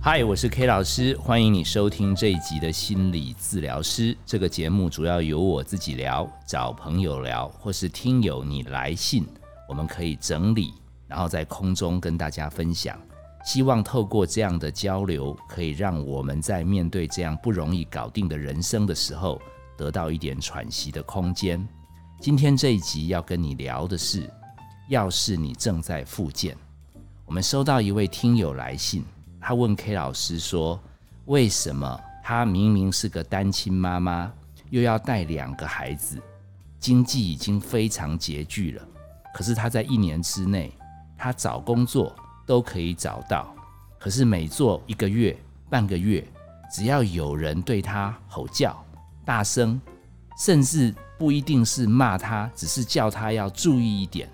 嗨，我是 K 老师，欢迎你收听这一集的心理治疗师。这个节目主要由我自己聊，找朋友聊，或是听友你来信，我们可以整理，然后在空中跟大家分享。希望透过这样的交流，可以让我们在面对这样不容易搞定的人生的时候，得到一点喘息的空间。今天这一集要跟你聊的是，要是你正在复健，我们收到一位听友来信。他问 K 老师说：“为什么他明明是个单亲妈妈，又要带两个孩子，经济已经非常拮据了，可是他在一年之内，他找工作都可以找到，可是每做一个月、半个月，只要有人对他吼叫、大声，甚至不一定是骂他，只是叫他要注意一点，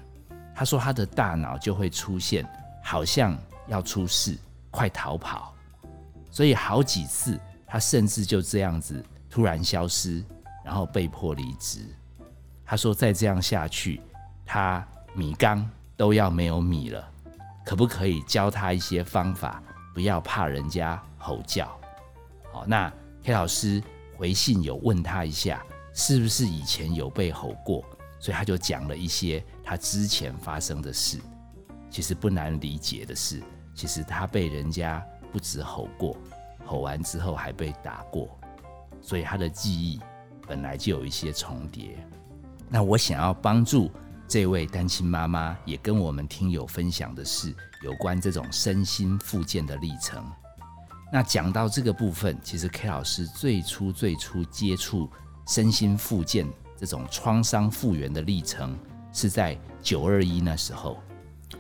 他说他的大脑就会出现好像要出事。”快逃跑！所以好几次，他甚至就这样子突然消失，然后被迫离职。他说：“再这样下去，他米缸都要没有米了。可不可以教他一些方法，不要怕人家吼叫？”好，那黑老师回信有问他一下，是不是以前有被吼过？所以他就讲了一些他之前发生的事。其实不难理解的是。其实他被人家不止吼过，吼完之后还被打过，所以他的记忆本来就有一些重叠。那我想要帮助这位单亲妈妈，也跟我们听友分享的是有关这种身心复健的历程。那讲到这个部分，其实 K 老师最初最初接触身心复健这种创伤复原的历程，是在九二一那时候。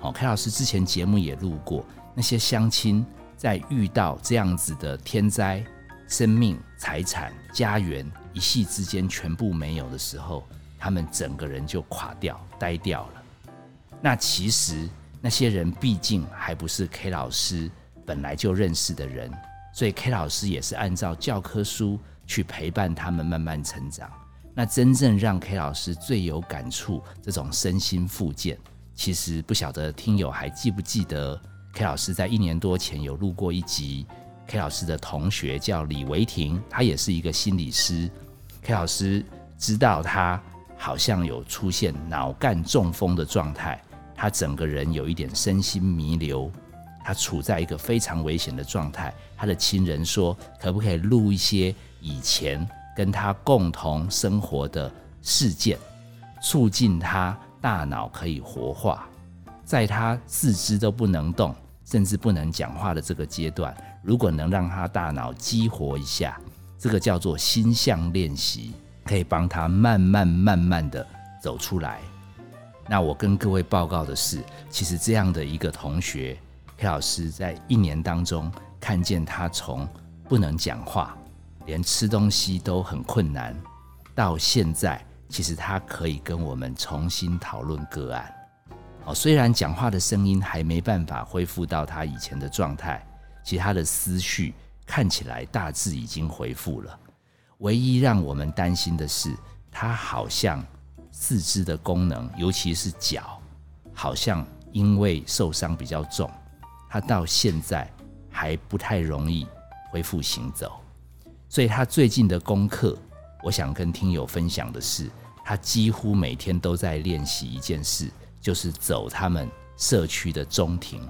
好，K 老师之前节目也录过。那些乡亲在遇到这样子的天灾，生命、财产、家园一夕之间全部没有的时候，他们整个人就垮掉、呆掉了。那其实那些人毕竟还不是 K 老师本来就认识的人，所以 K 老师也是按照教科书去陪伴他们慢慢成长。那真正让 K 老师最有感触，这种身心复健，其实不晓得听友还记不记得？K 老师在一年多前有录过一集，K 老师的同学叫李维婷，他也是一个心理师。K 老师知道他好像有出现脑干中风的状态，他整个人有一点身心弥留，他处在一个非常危险的状态。他的亲人说，可不可以录一些以前跟他共同生活的事件，促进他大脑可以活化，在他四肢都不能动。甚至不能讲话的这个阶段，如果能让他大脑激活一下，这个叫做心象练习，可以帮他慢慢慢慢的走出来。那我跟各位报告的是，其实这样的一个同学，K 老师在一年当中看见他从不能讲话，连吃东西都很困难，到现在，其实他可以跟我们重新讨论个案。哦，虽然讲话的声音还没办法恢复到他以前的状态，其他的思绪看起来大致已经恢复了。唯一让我们担心的是，他好像四肢的功能，尤其是脚，好像因为受伤比较重，他到现在还不太容易恢复行走。所以他最近的功课，我想跟听友分享的是，他几乎每天都在练习一件事。就是走他们社区的中庭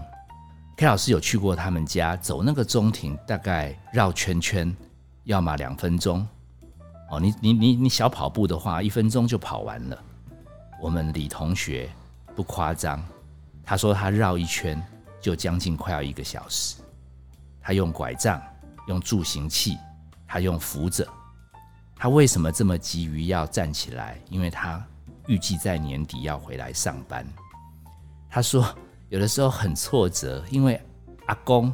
，K 老师有去过他们家，走那个中庭大概绕圈圈，要么两分钟，哦，你你你你小跑步的话，一分钟就跑完了。我们李同学不夸张，他说他绕一圈就将近快要一个小时。他用拐杖，用助行器，他用扶着。他为什么这么急于要站起来？因为他。预计在年底要回来上班。他说，有的时候很挫折，因为阿公、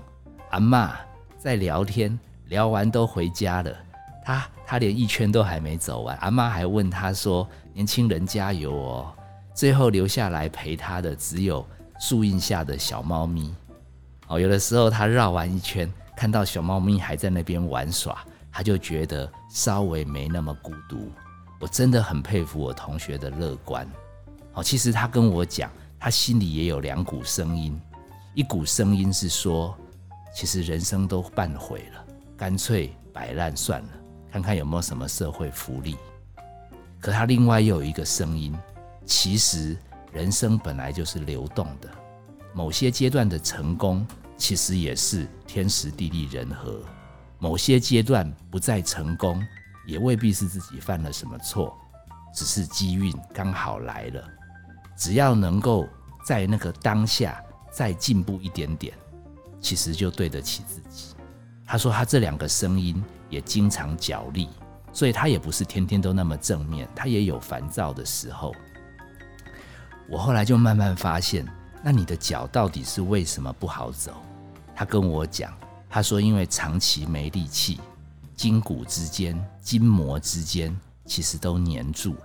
阿妈在聊天，聊完都回家了，他他连一圈都还没走完。阿妈还问他说：“年轻人加油哦！”最后留下来陪他的只有树荫下的小猫咪。哦，有的时候他绕完一圈，看到小猫咪还在那边玩耍，他就觉得稍微没那么孤独。我真的很佩服我同学的乐观。好，其实他跟我讲，他心里也有两股声音，一股声音是说，其实人生都半毁了，干脆摆烂算了，看看有没有什么社会福利。可他另外又有一个声音，其实人生本来就是流动的，某些阶段的成功其实也是天时地利人和，某些阶段不再成功，也未必是自己犯了什么错，只是机运刚好来了。只要能够在那个当下再进步一点点，其实就对得起自己。他说他这两个声音也经常角力。所以他也不是天天都那么正面，他也有烦躁的时候。我后来就慢慢发现，那你的脚到底是为什么不好走？他跟我讲，他说因为长期没力气，筋骨之间、筋膜之间其实都黏住了。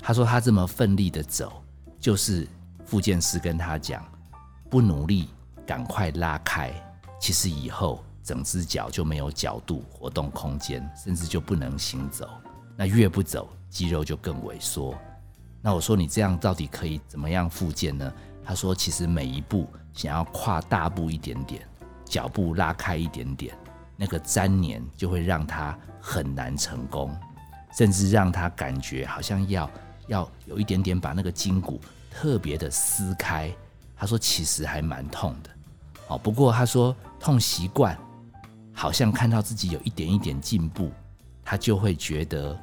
他说他这么奋力的走，就是复健师跟他讲，不努力，赶快拉开，其实以后。整只脚就没有角度、活动空间，甚至就不能行走。那越不走，肌肉就更萎缩。那我说你这样到底可以怎么样复健呢？他说，其实每一步想要跨大步一点点，脚步拉开一点点，那个粘黏就会让他很难成功，甚至让他感觉好像要要有一点点把那个筋骨特别的撕开。他说，其实还蛮痛的。哦，不过他说痛习惯。好像看到自己有一点一点进步，他就会觉得，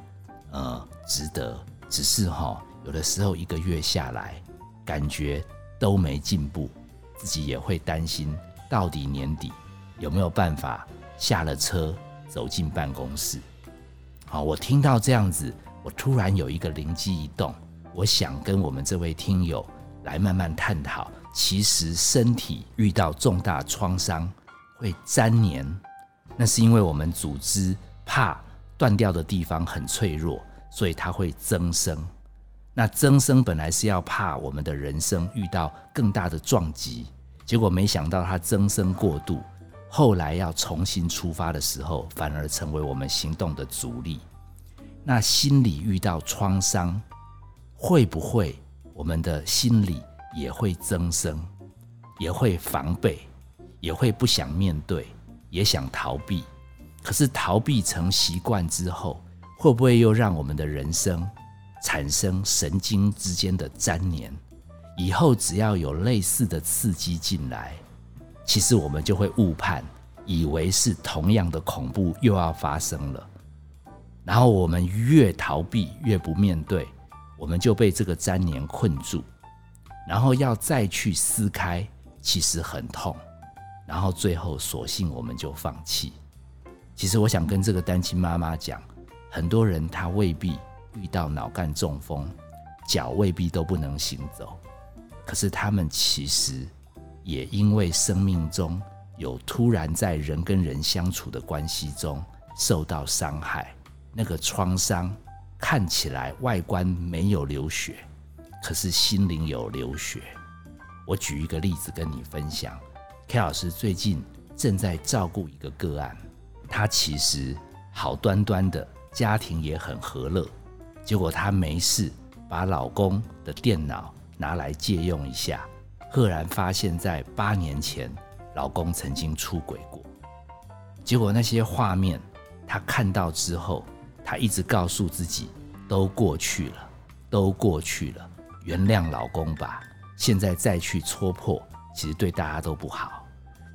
呃，值得。只是哈，有的时候一个月下来，感觉都没进步，自己也会担心，到底年底有没有办法下了车走进办公室？好，我听到这样子，我突然有一个灵机一动，我想跟我们这位听友来慢慢探讨，其实身体遇到重大创伤会粘黏。那是因为我们组织怕断掉的地方很脆弱，所以它会增生。那增生本来是要怕我们的人生遇到更大的撞击，结果没想到它增生过度，后来要重新出发的时候，反而成为我们行动的阻力。那心理遇到创伤，会不会我们的心理也会增生，也会防备，也会不想面对？也想逃避，可是逃避成习惯之后，会不会又让我们的人生产生神经之间的粘连？以后只要有类似的刺激进来，其实我们就会误判，以为是同样的恐怖又要发生了。然后我们越逃避越不面对，我们就被这个粘连困住，然后要再去撕开，其实很痛。然后最后，索性我们就放弃。其实我想跟这个单亲妈妈讲，很多人他未必遇到脑干中风，脚未必都不能行走，可是他们其实也因为生命中有突然在人跟人相处的关系中受到伤害，那个创伤看起来外观没有流血，可是心灵有流血。我举一个例子跟你分享。K 老师最近正在照顾一个个案，她其实好端端的家庭也很和乐，结果她没事把老公的电脑拿来借用一下，赫然发现，在八年前老公曾经出轨过。结果那些画面她看到之后，她一直告诉自己都过去了，都过去了，原谅老公吧。现在再去戳破，其实对大家都不好。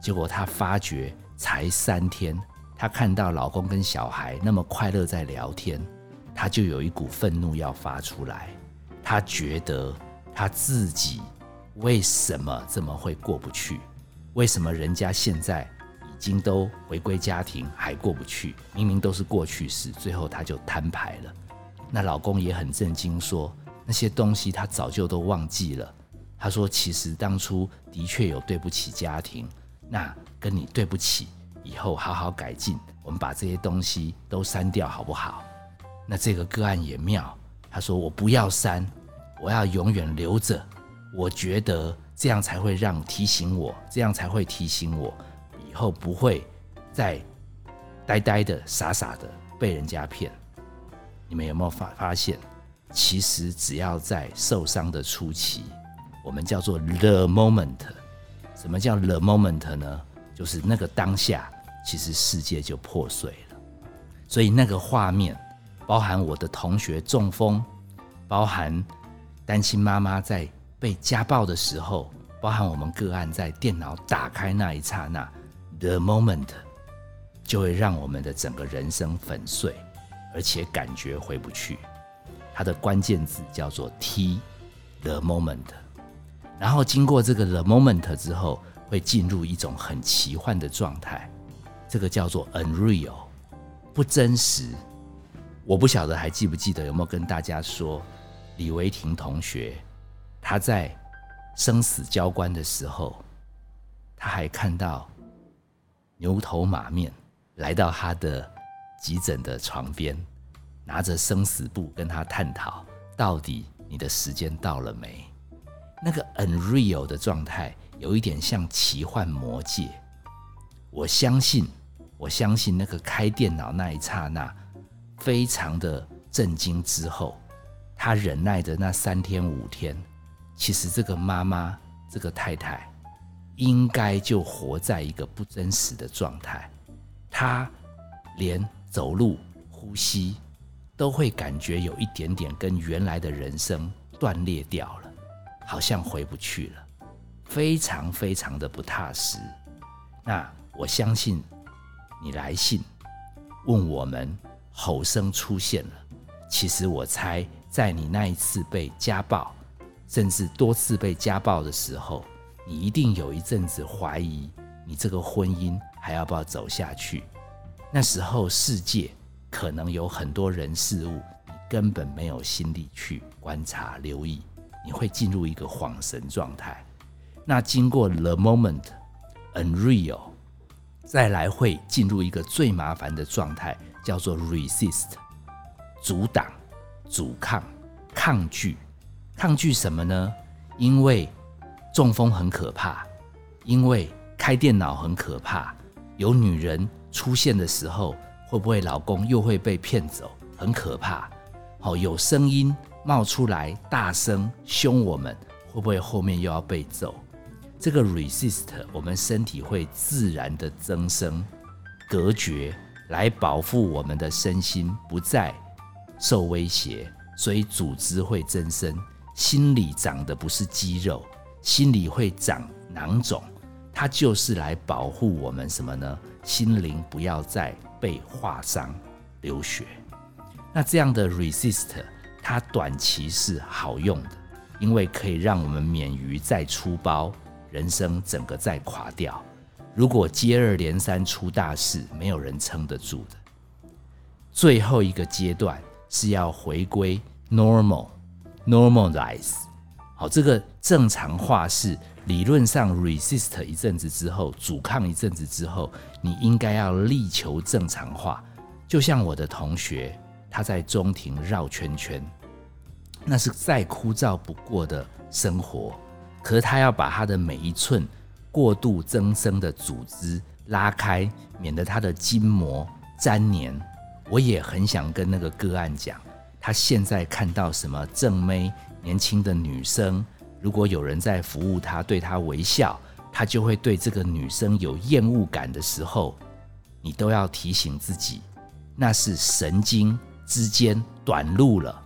结果她发觉才三天，她看到老公跟小孩那么快乐在聊天，她就有一股愤怒要发出来。她觉得她自己为什么这么会过不去？为什么人家现在已经都回归家庭还过不去？明明都是过去式，最后他就摊牌了。那老公也很震惊，说那些东西他早就都忘记了。他说其实当初的确有对不起家庭。那跟你对不起，以后好好改进。我们把这些东西都删掉，好不好？那这个个案也妙，他说我不要删，我要永远留着。我觉得这样才会让提醒我，这样才会提醒我以后不会再呆呆的、傻傻的被人家骗。你们有没有发发现？其实只要在受伤的初期，我们叫做 the moment。什么叫 the moment 呢？就是那个当下，其实世界就破碎了。所以那个画面，包含我的同学中风，包含单亲妈妈在被家暴的时候，包含我们个案在电脑打开那一刹那，the moment，就会让我们的整个人生粉碎，而且感觉回不去。它的关键字叫做 T，the moment。然后经过这个 the moment 之后，会进入一种很奇幻的状态，这个叫做 unreal，不真实。我不晓得还记不记得有没有跟大家说，李维婷同学他在生死交关的时候，他还看到牛头马面来到他的急诊的床边，拿着生死簿跟他探讨，到底你的时间到了没？那个 unreal 的状态，有一点像奇幻魔界。我相信，我相信那个开电脑那一刹那，非常的震惊。之后，他忍耐的那三天五天，其实这个妈妈，这个太太，应该就活在一个不真实的状态。她连走路、呼吸，都会感觉有一点点跟原来的人生断裂掉了。好像回不去了，非常非常的不踏实。那我相信你来信问我们吼声出现了，其实我猜在你那一次被家暴，甚至多次被家暴的时候，你一定有一阵子怀疑你这个婚姻还要不要走下去。那时候世界可能有很多人事物，你根本没有心力去观察留意。你会进入一个恍神状态，那经过 the moment unreal，再来会进入一个最麻烦的状态，叫做 resist，阻挡、阻抗、抗拒，抗拒什么呢？因为中风很可怕，因为开电脑很可怕，有女人出现的时候，会不会老公又会被骗走？很可怕。好，有声音。冒出来，大声凶我们，会不会后面又要被揍？这个 resist，我们身体会自然的增生、隔绝，来保护我们的身心不再受威胁，所以组织会增生。心里长的不是肌肉，心里会长囊肿，它就是来保护我们什么呢？心灵不要再被划伤、流血。那这样的 resist。它短期是好用的，因为可以让我们免于再出包，人生整个再垮掉。如果接二连三出大事，没有人撑得住的。最后一个阶段是要回归 normal Normalize，。好，这个正常化是理论上 resist 一阵子之后，阻抗一阵子之后，你应该要力求正常化。就像我的同学。他在中庭绕圈圈，那是再枯燥不过的生活。可是他要把他的每一寸过度增生的组织拉开，免得他的筋膜粘连。我也很想跟那个个案讲，他现在看到什么正妹、年轻的女生，如果有人在服务他，对他微笑，他就会对这个女生有厌恶感的时候，你都要提醒自己，那是神经。之间短路了，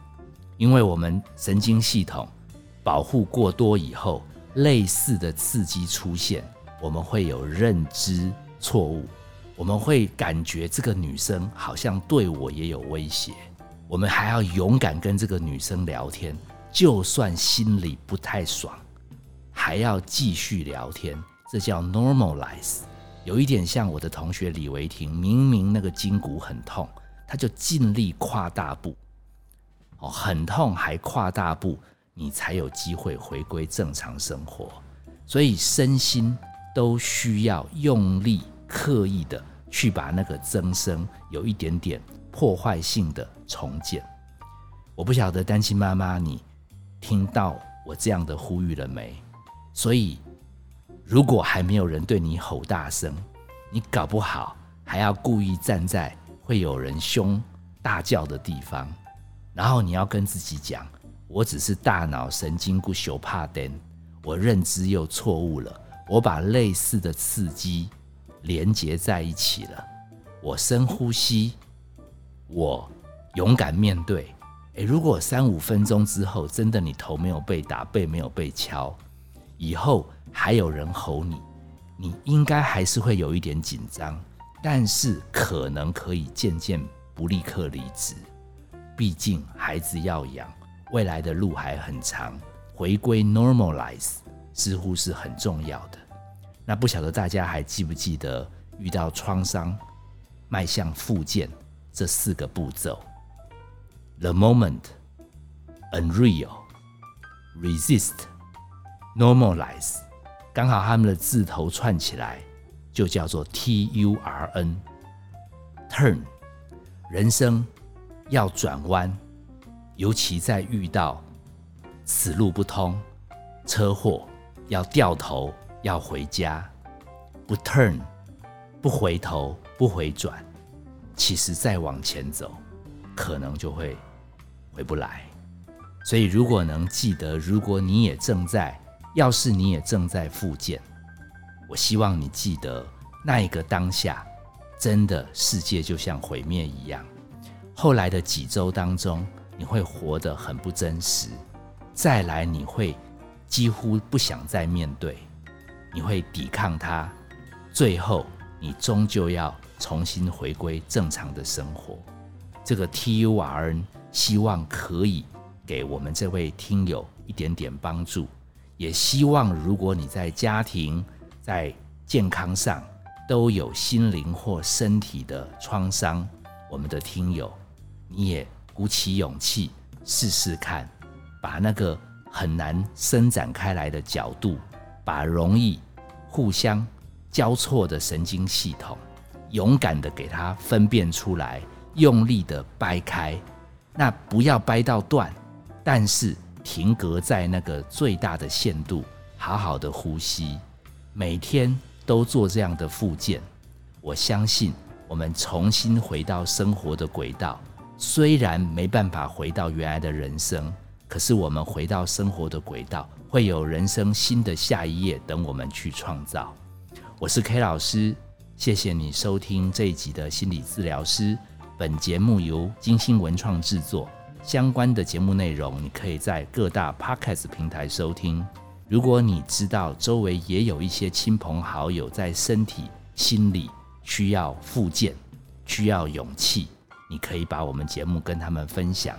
因为我们神经系统保护过多以后，类似的刺激出现，我们会有认知错误，我们会感觉这个女生好像对我也有威胁，我们还要勇敢跟这个女生聊天，就算心里不太爽，还要继续聊天，这叫 normalize，有一点像我的同学李维婷，明明那个筋骨很痛。他就尽力跨大步，哦，很痛还跨大步，你才有机会回归正常生活。所以身心都需要用力、刻意的去把那个增生有一点点破坏性的重建。我不晓得单亲妈妈你听到我这样的呼吁了没？所以如果还没有人对你吼大声，你搞不好还要故意站在。会有人凶大叫的地方，然后你要跟自己讲：我只是大脑神经不修怕灯，我认知又错误了。我把类似的刺激连接在一起了。我深呼吸，我勇敢面对。诶，如果三五分钟之后，真的你头没有被打，背没有被敲，以后还有人吼你，你应该还是会有一点紧张，但是可能可以渐渐不立刻离职。毕竟孩子要养，未来的路还很长，回归 normalize 似乎是很重要的。那不晓得大家还记不记得，遇到创伤，迈向复健这四个步骤：the moment, unreal, resist, normalize。刚好他们的字头串起来，就叫做 T U R N。turn，人生。要转弯，尤其在遇到此路不通、车祸，要掉头，要回家，不 turn，不回头，不回转，其实再往前走，可能就会回不来。所以，如果能记得，如果你也正在，要是你也正在复健，我希望你记得那一个当下，真的世界就像毁灭一样。后来的几周当中，你会活得很不真实。再来，你会几乎不想再面对，你会抵抗它。最后，你终究要重新回归正常的生活。这个 T U R N 希望可以给我们这位听友一点点帮助，也希望如果你在家庭、在健康上都有心灵或身体的创伤，我们的听友。你也鼓起勇气试试看，把那个很难伸展开来的角度，把容易互相交错的神经系统，勇敢的给它分辨出来，用力的掰开。那不要掰到断，但是停格在那个最大的限度，好好的呼吸，每天都做这样的复健。我相信，我们重新回到生活的轨道。虽然没办法回到原来的人生，可是我们回到生活的轨道，会有人生新的下一页等我们去创造。我是 K 老师，谢谢你收听这一集的心理治疗师。本节目由金星文创制作，相关的节目内容你可以在各大 Podcast 平台收听。如果你知道周围也有一些亲朋好友在身体、心理需要复健，需要勇气。你可以把我们节目跟他们分享，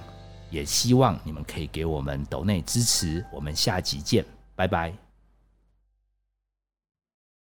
也希望你们可以给我们抖内支持。我们下集见，拜拜。